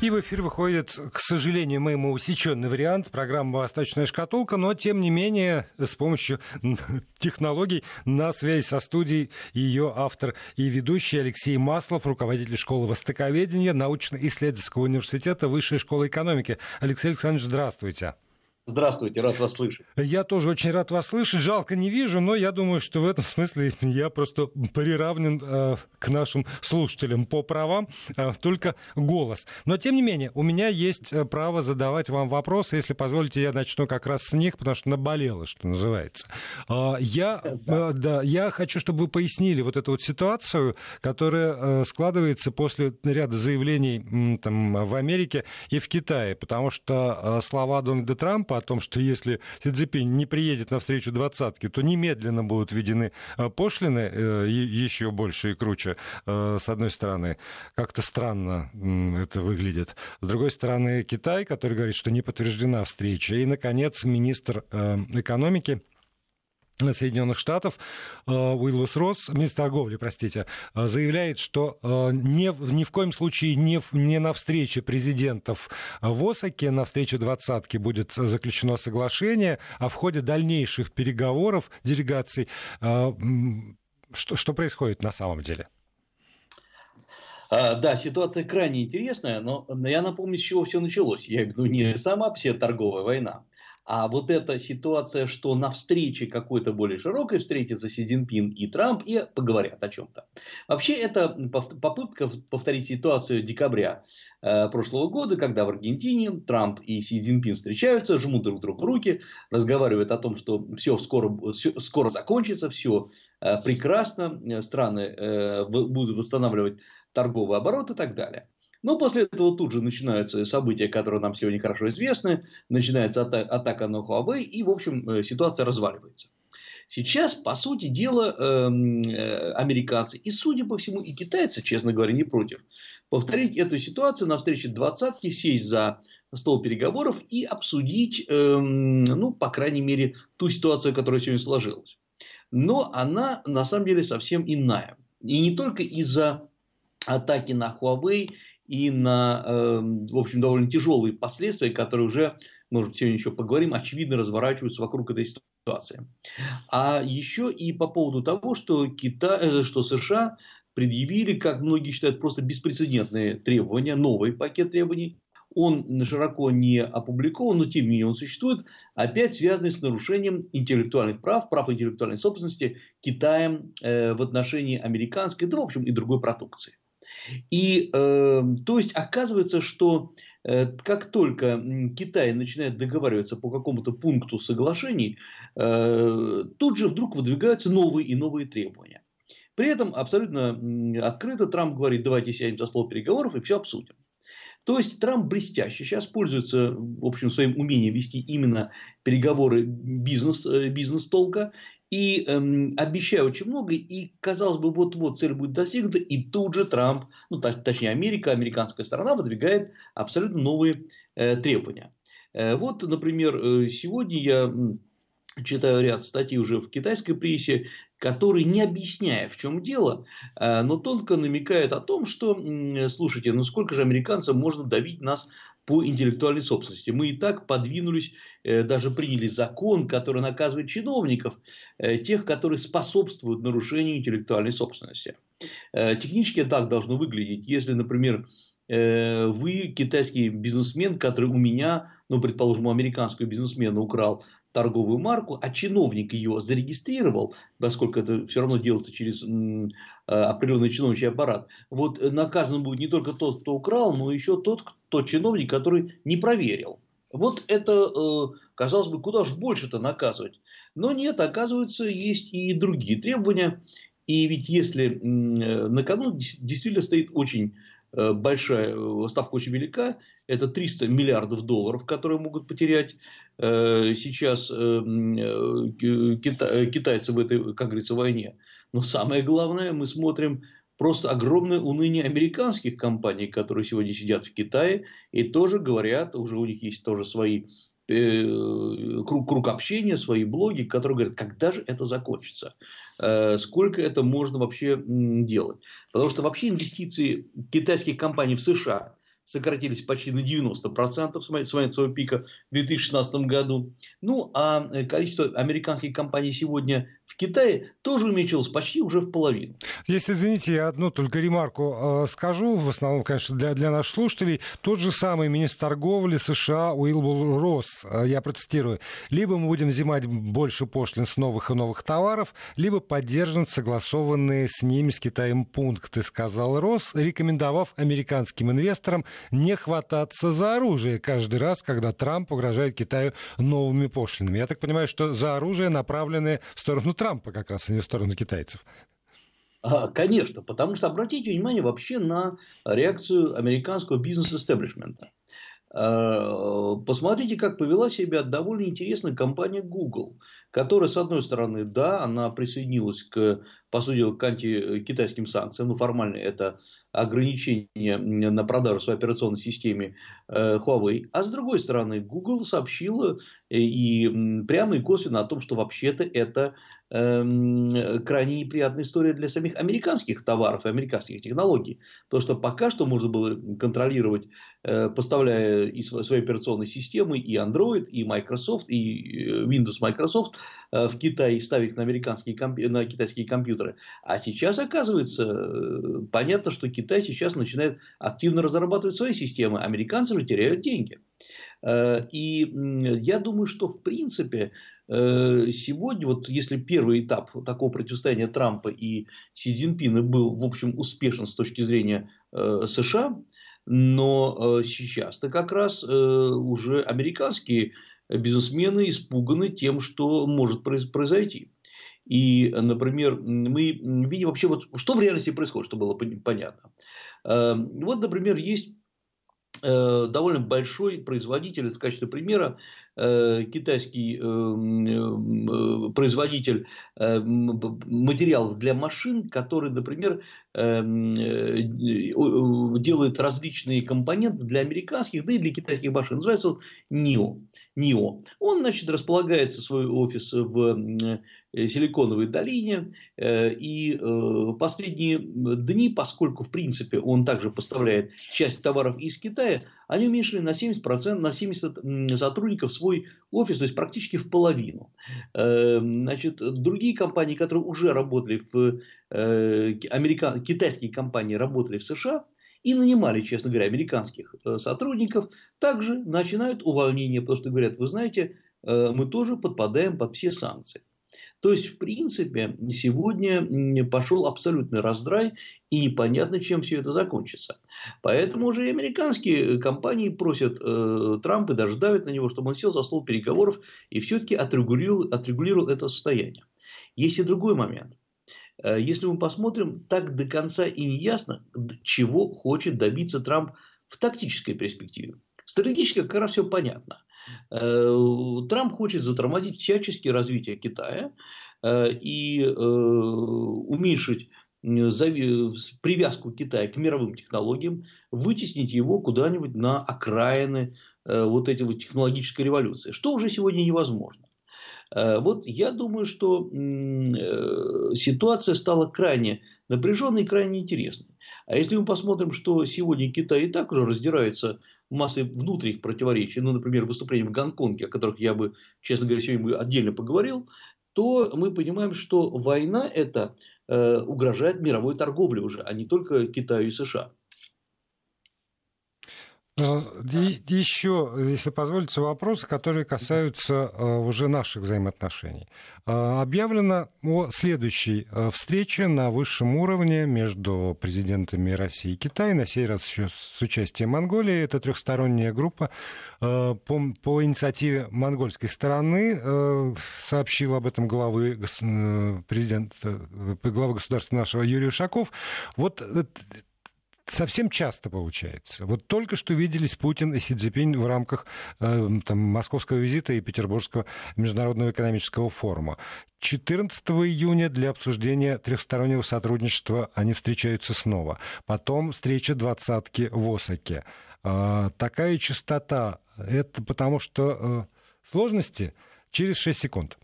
И в эфир выходит, к сожалению, моему усеченный вариант программы «Восточная шкатулка», но, тем не менее, с помощью технологий на связи со студией ее автор и ведущий Алексей Маслов, руководитель школы востоковедения научно-исследовательского университета Высшей школы экономики. Алексей Александрович, здравствуйте. Здравствуйте, рад вас слышать. Я тоже очень рад вас слышать. Жалко, не вижу, но я думаю, что в этом смысле я просто приравнен э, к нашим слушателям по правам, э, только голос. Но, тем не менее, у меня есть э, право задавать вам вопросы. Если позволите, я начну как раз с них, потому что наболело, что называется. Э, я, э, да, я хочу, чтобы вы пояснили вот эту вот ситуацию, которая э, складывается после ряда заявлений э, там, в Америке и в Китае, потому что э, слова Дональда Трампа о том, что если Си Цзиньпинь не приедет на встречу двадцатки, то немедленно будут введены э, пошлины э, еще больше и круче, э, с одной стороны. Как-то странно это выглядит. С другой стороны, Китай, который говорит, что не подтверждена встреча. И, наконец, министр экономики Соединенных Штатов э, Уиллус Росс, министр торговли, простите, э, заявляет, что э, ни, ни в коем случае не, не на встрече президентов в Осаке, на встрече двадцатки будет заключено соглашение, а в ходе дальнейших переговоров делегаций что, что происходит на самом деле? А, да, ситуация крайне интересная, но я напомню, с чего все началось. Я имею в не сама вся торговая война, а вот эта ситуация, что на встрече какой-то более широкой встретятся Си Цзиньпин и Трамп и поговорят о чем-то. Вообще это попытка повторить ситуацию декабря э, прошлого года, когда в Аргентине Трамп и Си Цзиньпин встречаются, жмут друг другу руки, разговаривают о том, что все скоро, все, скоро закончится, все э, прекрасно, э, страны будут восстанавливать торговый оборот и так далее. Но после этого тут же начинаются события, которые нам сегодня хорошо известны. Начинается атака на Huawei, и, в общем, э, ситуация разваливается. Сейчас, по сути дела, эм, э, американцы и, судя по всему, и китайцы, честно говоря, не против, повторить эту ситуацию на встрече двадцатки, сесть за стол переговоров и обсудить, эм, ну, по крайней мере, ту ситуацию, которая сегодня сложилась. Но она, на самом деле, совсем иная. И не только из-за атаки на Huawei и на, эм, в общем, довольно тяжелые последствия, которые уже, может, сегодня еще поговорим, очевидно разворачиваются вокруг этой ситуации. А еще и по поводу того, что, Китай, э, что США предъявили, как многие считают, просто беспрецедентные требования, новый пакет требований. Он широко не опубликован, но тем не менее он существует, опять связанный с нарушением интеллектуальных прав, прав интеллектуальной собственности Китаем э, в отношении американской, да в общем и другой продукции. И э, то есть оказывается, что э, как только Китай начинает договариваться по какому-то пункту соглашений, э, тут же вдруг выдвигаются новые и новые требования. При этом абсолютно открыто Трамп говорит, давайте сядем за стол переговоров и все обсудим. То есть Трамп блестяще сейчас пользуется в общем, своим умением вести именно переговоры бизнес, э, бизнес-толка и эм, обещаю очень много, и казалось бы, вот-вот цель будет достигнута, и тут же Трамп, ну так, точнее Америка, американская сторона выдвигает абсолютно новые э, требования. Э, вот, например, э, сегодня я читаю ряд статей уже в китайской прессе, которые, не объясняя, в чем дело, э, но тонко намекают о том, что, слушайте, ну сколько же американцам можно давить нас по интеллектуальной собственности. Мы и так подвинулись, э, даже приняли закон, который наказывает чиновников, э, тех, которые способствуют нарушению интеллектуальной собственности. Технически так должно выглядеть. Если, например, вы китайский бизнесмен, который у меня, ну, предположим, у американского бизнесмена украл торговую марку, а чиновник ее зарегистрировал, поскольку это все равно делается через э, определенный чиновничий аппарат, вот наказан будет не только тот, кто украл, но еще тот, тот чиновник, который не проверил. Вот это, э, казалось бы, куда же больше-то наказывать. Но нет, оказывается, есть и другие требования. И ведь если э, на кону действительно стоит очень Э, большая, э, ставка очень велика, это 300 миллиардов долларов, которые могут потерять э, сейчас китайцы в этой, как говорится, войне. Но самое главное, мы смотрим просто огромное уныние американских компаний, которые сегодня сидят в Китае и тоже говорят, уже у них есть тоже свои Э, круг, круг общения, свои блоги, которые говорят, когда же это закончится, э, сколько это можно вообще делать. Потому что вообще инвестиции китайских компаний в США сократились почти на 90% с момента своего пика в 2016 году. Ну, а количество американских компаний сегодня в Китае тоже уменьшилось почти уже в половину. Если, извините, я одну только ремарку э, скажу, в основном, конечно, для, для наших слушателей. Тот же самый министр торговли США Уилбур Росс, э, я процитирую, либо мы будем взимать больше пошлин с новых и новых товаров, либо поддержим согласованные с ними, с Китаем пункты, сказал Росс, рекомендовав американским инвесторам не хвататься за оружие каждый раз, когда Трамп угрожает Китаю новыми пошлинами. Я так понимаю, что за оружие, направленное в сторону Трампа как раз, а не в сторону китайцев. А, конечно, потому что обратите внимание вообще на реакцию американского бизнес-эстеблишмента. А, посмотрите, как повела себя довольно интересная компания Google, которая, с одной стороны, да, она присоединилась к, по сути дела, к антикитайским санкциям, ну, формально это ограничение на продажу своей операционной системе э, Huawei, а с другой стороны, Google сообщила и прямо и косвенно о том, что вообще-то это Эм, крайне неприятная история для самих американских товаров и американских технологий. То, что пока что можно было контролировать, э, поставляя и свои операционные системы, и Android, и Microsoft, и э, Windows Microsoft э, в Китае, и ставить на, американские, на китайские компьютеры. А сейчас, оказывается, понятно, что Китай сейчас начинает активно разрабатывать свои системы. Американцы же теряют деньги. И я думаю, что в принципе Э, сегодня, вот если первый этап такого противостояния Трампа и Си Цзиньпина был, в общем, успешен с точки зрения э, США, но э, сейчас-то как раз уже американские бизнесмены испуганы тем, что может произойти. И, например, мы видим вообще, вот, что в реальности происходит, чтобы было понятно. Вот, например, есть довольно большой производитель, в качестве примера, Э, китайский э, э, производитель материалов для машин, который, например, делает различные компоненты для американских, да и для китайских машин. Называется он NIO. NIO. Он, значит, располагается свой офис в Силиконовой долине. И последние дни, поскольку, в принципе, он также поставляет часть товаров из Китая, они уменьшили на 70%, на 70 сотрудников свой офис, то есть практически в половину. Эм, значит, другие компании, которые уже работали в э, америка... китайские компании работали в США и нанимали, честно говоря, американских э, сотрудников, также начинают увольнение, потому что говорят, вы знаете, э, мы тоже подпадаем под все санкции. То есть, в принципе, сегодня пошел абсолютный раздрай, и непонятно, чем все это закончится. Поэтому уже и американские компании просят э, Трампа, даже давят на него, чтобы он сел за стол переговоров и все-таки отрегулировал, отрегулировал это состояние. Есть и другой момент. Э, если мы посмотрим, так до конца и не ясно, чего хочет добиться Трамп в тактической перспективе. Стратегически как раз все понятно. Э, Трамп хочет затормозить всячески развитие Китая э, и уменьшить привязку Китая к мировым технологиям, вытеснить его куда-нибудь на окраины вот этой вот технологической революции, что уже сегодня невозможно. Вот я думаю, что ситуация стала крайне напряженной и крайне интересной. А если мы посмотрим, что сегодня Китай и так уже раздирается массой внутренних противоречий, ну, например, выступления в Гонконге, о которых я бы, честно говоря, сегодня отдельно поговорил, то мы понимаем, что война эта э, угрожает мировой торговле уже, а не только Китаю и США. Э, еще, если позволите, вопросы, которые касаются э, уже наших взаимоотношений. Э, объявлено о следующей встрече на высшем уровне между президентами России и Китая, на сей раз еще с участием Монголии. Это трехсторонняя группа по, по инициативе монгольской стороны. Сообщил об этом главы, президент, глава государства нашего Юрий Ушаков. Вот совсем часто получается. Вот только что виделись Путин и Си Цзипинь в рамках э, там, московского визита и Петербургского международного экономического форума. 14 июня для обсуждения трехстороннего сотрудничества они встречаются снова. Потом встреча двадцатки в Осаке. Э, такая частота, это потому что э, сложности через 6 секунд.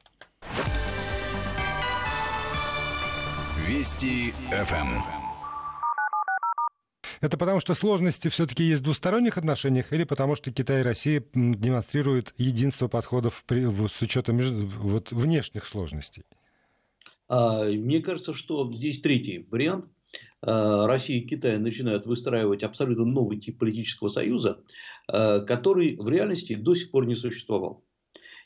Вести ФМ. Это потому, что сложности все-таки есть в двусторонних отношениях или потому, что Китай и Россия демонстрируют единство подходов при, с учетом вот, внешних сложностей? А, мне кажется, что здесь третий вариант. А, Россия и Китай начинают выстраивать абсолютно новый тип политического союза, а, который в реальности до сих пор не существовал.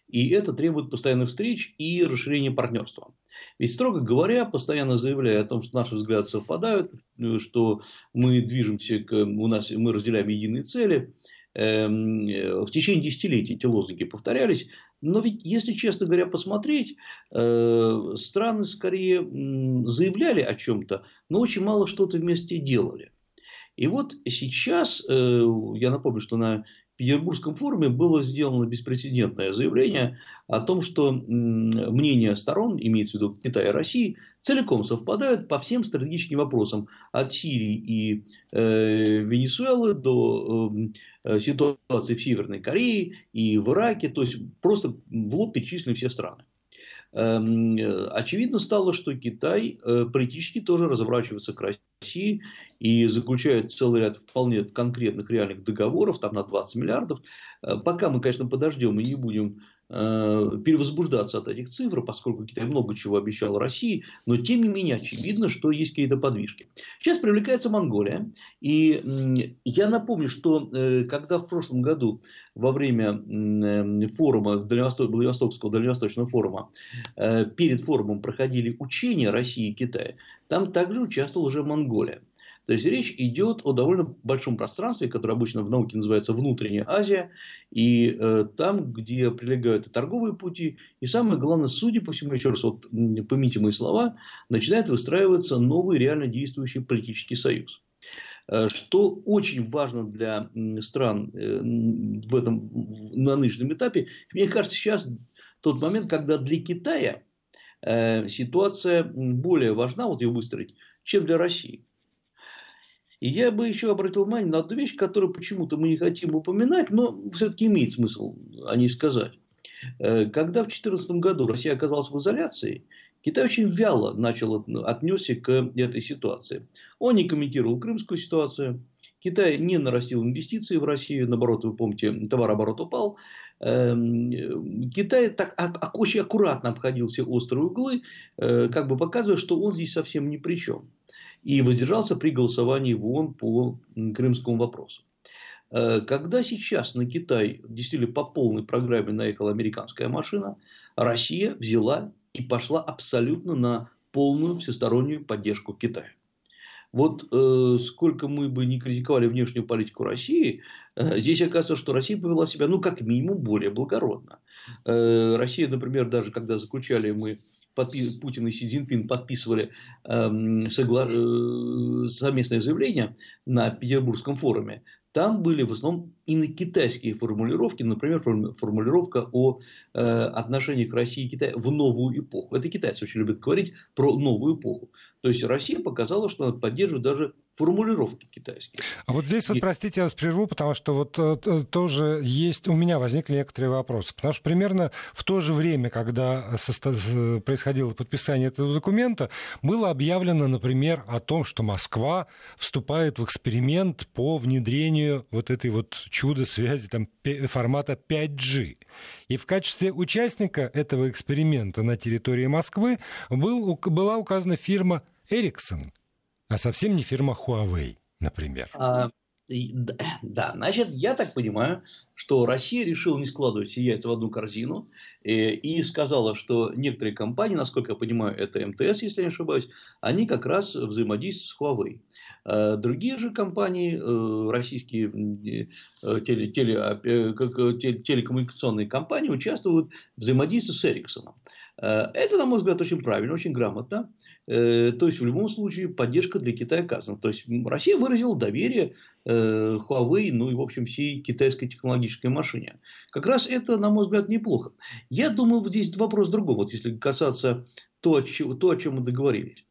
И это требует постоянных встреч и расширения партнерства. Ведь, строго говоря, постоянно заявляя о том, что наши взгляды совпадают, что мы движемся, к, у нас, мы разделяем единые цели, эм, в течение десятилетий эти лозунги повторялись, но ведь, если честно говоря, посмотреть, э, страны скорее заявляли о чем-то, но очень мало что-то вместе делали. И вот сейчас, э, я напомню, что на Петербургском форуме было сделано беспрецедентное заявление о том, что мнения сторон, имеется в виду Китая и России, целиком совпадают по всем стратегическим вопросам. От Сирии и э, Венесуэлы до э, ситуации в Северной Корее и в Ираке. То есть, просто в лоб перечислены все страны. Эм, очевидно стало, что Китай политически тоже разворачивается к России и заключает целый ряд вполне конкретных реальных договоров, там на 20 миллиардов. Э, пока мы, конечно, подождем и не будем перевозбуждаться от этих цифр, поскольку Китай много чего обещал России, но тем не менее очевидно, что есть какие-то подвижки. Сейчас привлекается Монголия, и я напомню, что э, когда в прошлом году во время э, форума, Владивостокского дальневосточного форума, перед форумом проходили учения России и Китая, там также участвовала уже Монголия. То есть речь идет о довольно большом пространстве, которое обычно в науке называется внутренняя Азия, и э, там, где прилегают и торговые пути, и самое главное, судя по всему, еще раз, вот, помните мои слова, начинает выстраиваться новый реально действующий политический союз э, что очень важно для стран э, в этом, на нынешнем этапе. Мне кажется, сейчас тот момент, когда для Китая э, ситуация более важна, вот ее выстроить, чем для России. И я бы еще обратил внимание на одну вещь, которую почему-то мы не хотим упоминать, но все-таки имеет смысл о ней сказать. Э, когда в 2014 году Россия оказалась в изоляции, Китай очень вяло начал отнесся к этой ситуации. Он не комментировал крымскую ситуацию, Китай не нарастил инвестиции в Россию, наоборот, вы помните, товарооборот упал. Эм, Китай так, очень аккуратно обходил все острые углы, э, как бы показывая, что он здесь совсем ни при чем и воздержался при голосовании в ООН по крымскому вопросу. Э, когда сейчас на Китай действительно по полной программе наехала американская машина, Россия взяла и пошла абсолютно на полную всестороннюю поддержку Китая. Вот э, сколько мы бы не критиковали внешнюю политику России, э, здесь оказывается, что Россия повела себя, ну, как минимум, более благородно. Э, Россия, например, даже когда заключали мы подпис... Путин и Си Цзиньпин подписывали эм, согла... э, совместное заявление на Петербургском форуме, там были в основном китайские формулировки, например, формулировка о э, отношениях России и Китая в новую эпоху. Это китайцы очень любят говорить про новую эпоху. То есть Россия показала, что она поддерживает даже формулировки китайские. А вот здесь, и... вот, простите, я вас прерву, потому что вот э, тоже есть, у меня возникли некоторые вопросы. Потому что примерно в то же время, когда происходило подписание этого документа, было объявлено, например, о том, что Москва вступает в эксперимент по внедрению вот этой вот чудо-связи там, формата 5G. И в качестве участника этого эксперимента на территории Москвы был, была указана фирма Ericsson а совсем не фирма Huawei, например. А, да, значит, я так понимаю, что Россия решила не складывать все яйца в одну корзину э, и сказала, что некоторые компании, насколько я понимаю, это МТС, если я не ошибаюсь, они как раз взаимодействуют с Huawei. А другие же компании, э, российские э, теле, теле, телекоммуникационные компании участвуют в взаимодействии с Ericsson. Это, на мой взгляд, очень правильно, очень грамотно. Э, то есть, в любом случае, поддержка для Китая оказана. То есть, Россия выразила доверие э, Huawei, ну и, в общем, всей китайской технологической машине. Как раз это, на мой взгляд, неплохо. Я думаю, здесь вопрос в другом. Вот если касаться то, то о чем мы договорились.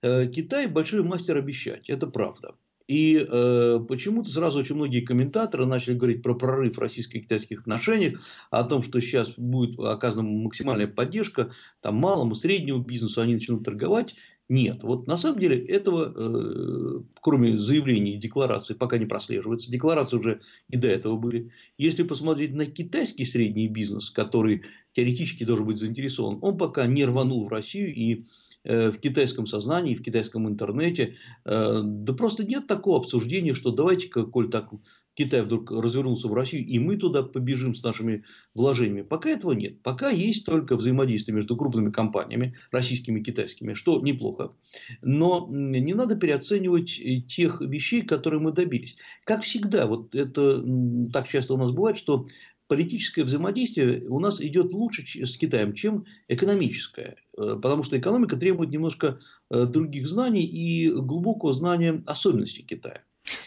Э, Китай большой мастер обещать, это правда. И э, почему-то сразу очень многие комментаторы начали говорить про прорыв российско-китайских отношений, о том, что сейчас будет оказана максимальная поддержка там, малому, среднему бизнесу, они начнут торговать. Нет. Вот на самом деле этого, э, кроме заявлений и деклараций, пока не прослеживается. Декларации уже и до этого были. Если посмотреть на китайский средний бизнес, который теоретически должен быть заинтересован, он пока не рванул в Россию и в китайском сознании, в китайском интернете, э, да просто нет такого обсуждения, что давайте-ка, коль так Китай вдруг развернулся в Россию, и мы туда побежим с нашими вложениями. Пока этого нет. Пока есть только взаимодействие между крупными компаниями, российскими и китайскими, что неплохо. Но не надо переоценивать э, тех вещей, которые мы добились. Как всегда, вот это так часто у нас бывает, что политическое взаимодействие у нас идет лучше с Китаем, чем экономическое. Э, потому что экономика требует немножко э, других знаний и глубокого знания особенностей Китая.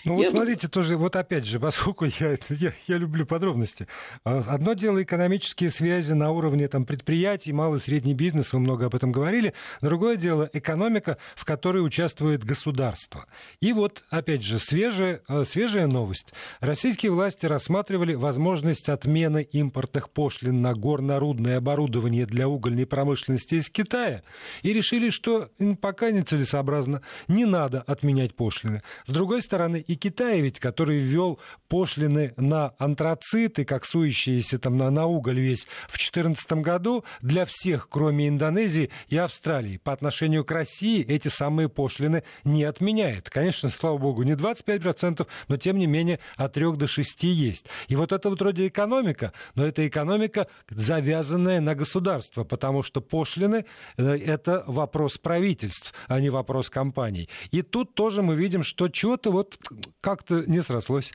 Ну вот смотрите, тоже, вот опять же, поскольку я, я, я люблю подробности. А, одно дело экономические связи на уровне там, предприятий, малый и средний бизнес, вы много об этом говорили. Другое дело экономика, в которой участвует государство. И вот, опять же, свежая, а, свежая новость. Российские власти рассматривали возможность отмены импортных пошлин на горнорудное оборудование для угольной промышленности из Китая и решили, что пока нецелесообразно, не надо отменять пошлины. С другой стороны, стороны, и Китай ведь, который ввел пошлины на антрациты, как сующиеся там на, на уголь весь в 2014 году для всех, кроме Индонезии и Австралии. По отношению к России эти самые пошлины не отменяет. Конечно, слава богу, не 25%, но тем не менее от 3 до 6 есть. И вот это вот вроде экономика, но это экономика, завязанная на государство, потому что пошлины э, это вопрос правительств, а не вопрос компаний. И тут тоже мы видим, что чего-то вот как-то не срослось.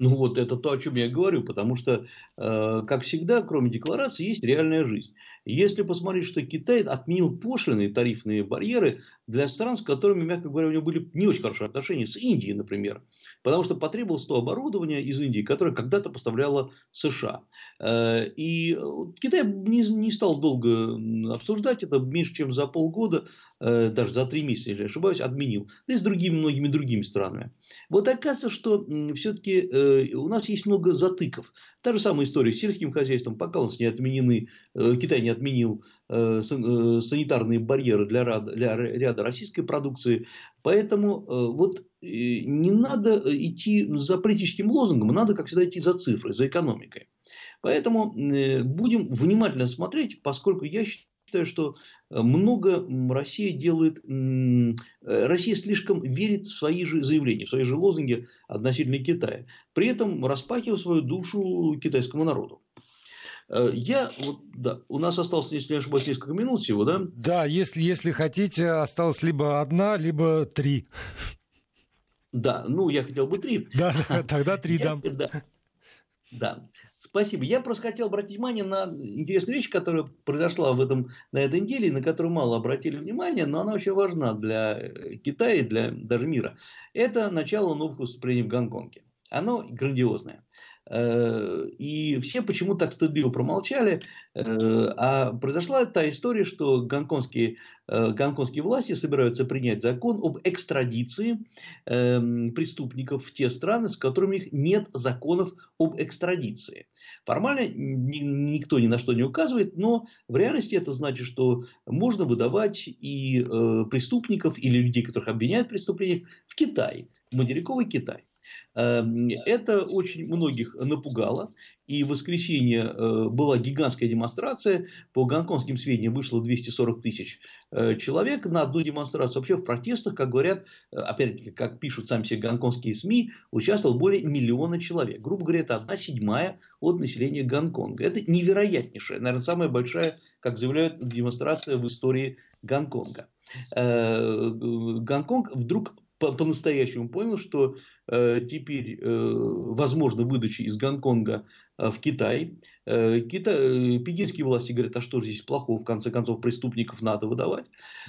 Ну вот это то, о чем я говорю, потому что, э, как всегда, кроме декларации, есть реальная жизнь. Если посмотреть, что Китай отменил пошлины, тарифные барьеры для стран, с которыми, мягко говоря, у него были не очень хорошие отношения, с Индией, например, потому что потребовалось то оборудование из Индии, которое когда-то поставляла США. Э, и Китай не, не стал долго обсуждать это, меньше чем за полгода, э, даже за три месяца, если я ошибаюсь, отменил. Да и с другими, многими другими странами. Вот оказывается, что все-таки Э, у нас есть много затыков. Та же самая история с сельским хозяйством, пока у нас не отменены, э, Китай не отменил э, санитарные барьеры для для ряда российской продукции. Поэтому вот не надо идти за политическим лозунгом, надо, как всегда, идти за цифрой, за экономикой. Поэтому будем внимательно смотреть, поскольку я считаю, что э, много Россия делает, э, Россия слишком верит в свои же заявления, в свои же лозунги относительно Китая, при этом распахивая свою душу китайскому народу. Э, я, вот, да, у нас осталось, если не ошибаюсь, несколько минут всего, да? Да, если, если хотите, осталось либо одна, либо три. Да, ну, я хотел бы три. Да, тогда три дам. Да. Да. Спасибо. Я просто хотел обратить внимание на интересную вещь, которая произошла в этом, на этой неделе, на которую мало обратили внимание, но она очень важна для э, Китая и для даже мира. Это начало новых выступлений в Гонконге. Оно грандиозное. Э, и все почему так стыдливо промолчали. Э, а произошла та история, что гонконгские, э, гонконгские власти собираются принять закон об экстрадиции эм, преступников в те страны, с которыми их нет законов об экстрадиции. Формально никто ни на что не указывает, но в реальности это значит, что можно выдавать и преступников или людей, которых обвиняют в преступлениях, в Китай, в материковый Китай. Эм, это очень многих напугало. И в воскресенье э, была гигантская демонстрация. По гонконгским сведениям вышло 240 тысяч э, человек на одну демонстрацию. Вообще в протестах, как говорят, э, опять-таки, как пишут сами все гонконгские СМИ, участвовало более миллиона человек. Грубо говоря, это одна седьмая от населения Гонконга. Это невероятнейшая, наверное, самая большая, как заявляют, демонстрация в истории Гонконга. Гонконг вдруг по-настоящему понял, что э, теперь э, возможно выдача из Гонконга э, в Китай. Э, Кита... Э, пекинские власти говорят, а что же здесь плохого, в конце концов, преступников надо выдавать.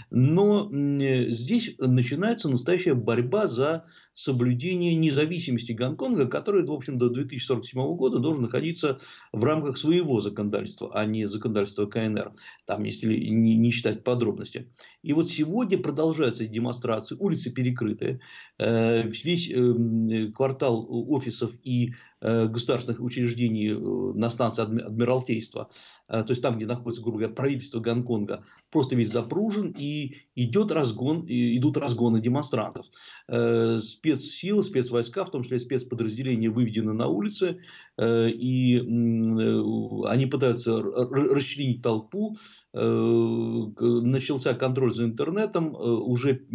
Но э, здесь начинается настоящая борьба за соблюдение независимости Гонконга, который, в общем, до 2047 года должен находиться в рамках своего законодательства, а не законодательства КНР. Там, если не, считать подробности. И вот сегодня продолжаются демонстрации, улицы перекрыты, э, весь э, квартал офисов и государственных учреждений на станции Адмиралтейства, то есть там, где находится, грубо говоря, правительство Гонконга, просто весь запружен и идет разгон, идут разгоны демонстрантов. Э, спецсилы, спецвойска, в том числе спецподразделения, выведены на улицы, э, и они пытаются расчленить толпу, начался контроль за интернетом, уже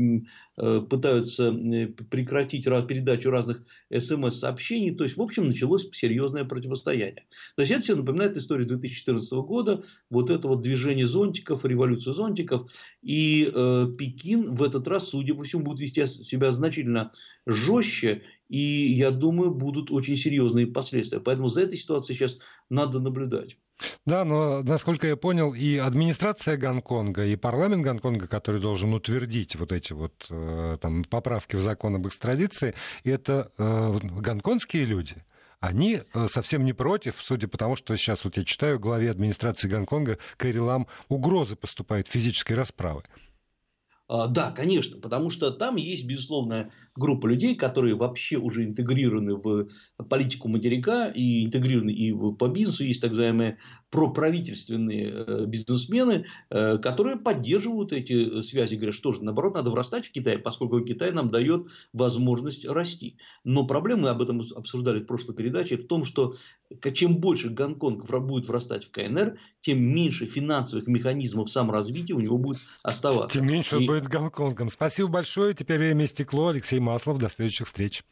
пытаются прекратить передачу разных смс-сообщений, то есть, в общем, началось серьезное противостояние. То есть, это все напоминает историю 2014 года, вот это вот движение зонтиков, революцию зонтиков, и э, Пекин в этот раз, судя по всему, будет вести себя значительно жестче, и я думаю, будут очень серьезные последствия. Поэтому за этой ситуацией сейчас надо наблюдать. Да, но, насколько я понял, и администрация Гонконга, и парламент Гонконга, который должен утвердить вот эти вот э, там, поправки в закон об экстрадиции, это э, гонконгские люди – они э, совсем не против, судя по тому, что сейчас вот я читаю, главе администрации Гонконга Кэрри Лам угрозы поступают физической расправы. А, да, конечно, потому что там есть, безусловно, группа людей, которые вообще уже интегрированы в политику материка и интегрированы и по бизнесу. Есть так называемые проправительственные э, бизнесмены, э, которые поддерживают эти связи, говорят, что же, наоборот, надо врастать в Китай, поскольку Китай нам дает возможность расти. Но проблема, мы об этом обсуждали в прошлой передаче, в том, что чем больше Гонконг будет врастать в КНР, тем меньше финансовых механизмов саморазвития у него будет оставаться. Тем меньше и... будет Гонконгом. Спасибо большое. Теперь время стекло. Алексей Маслов. До следующих встреч.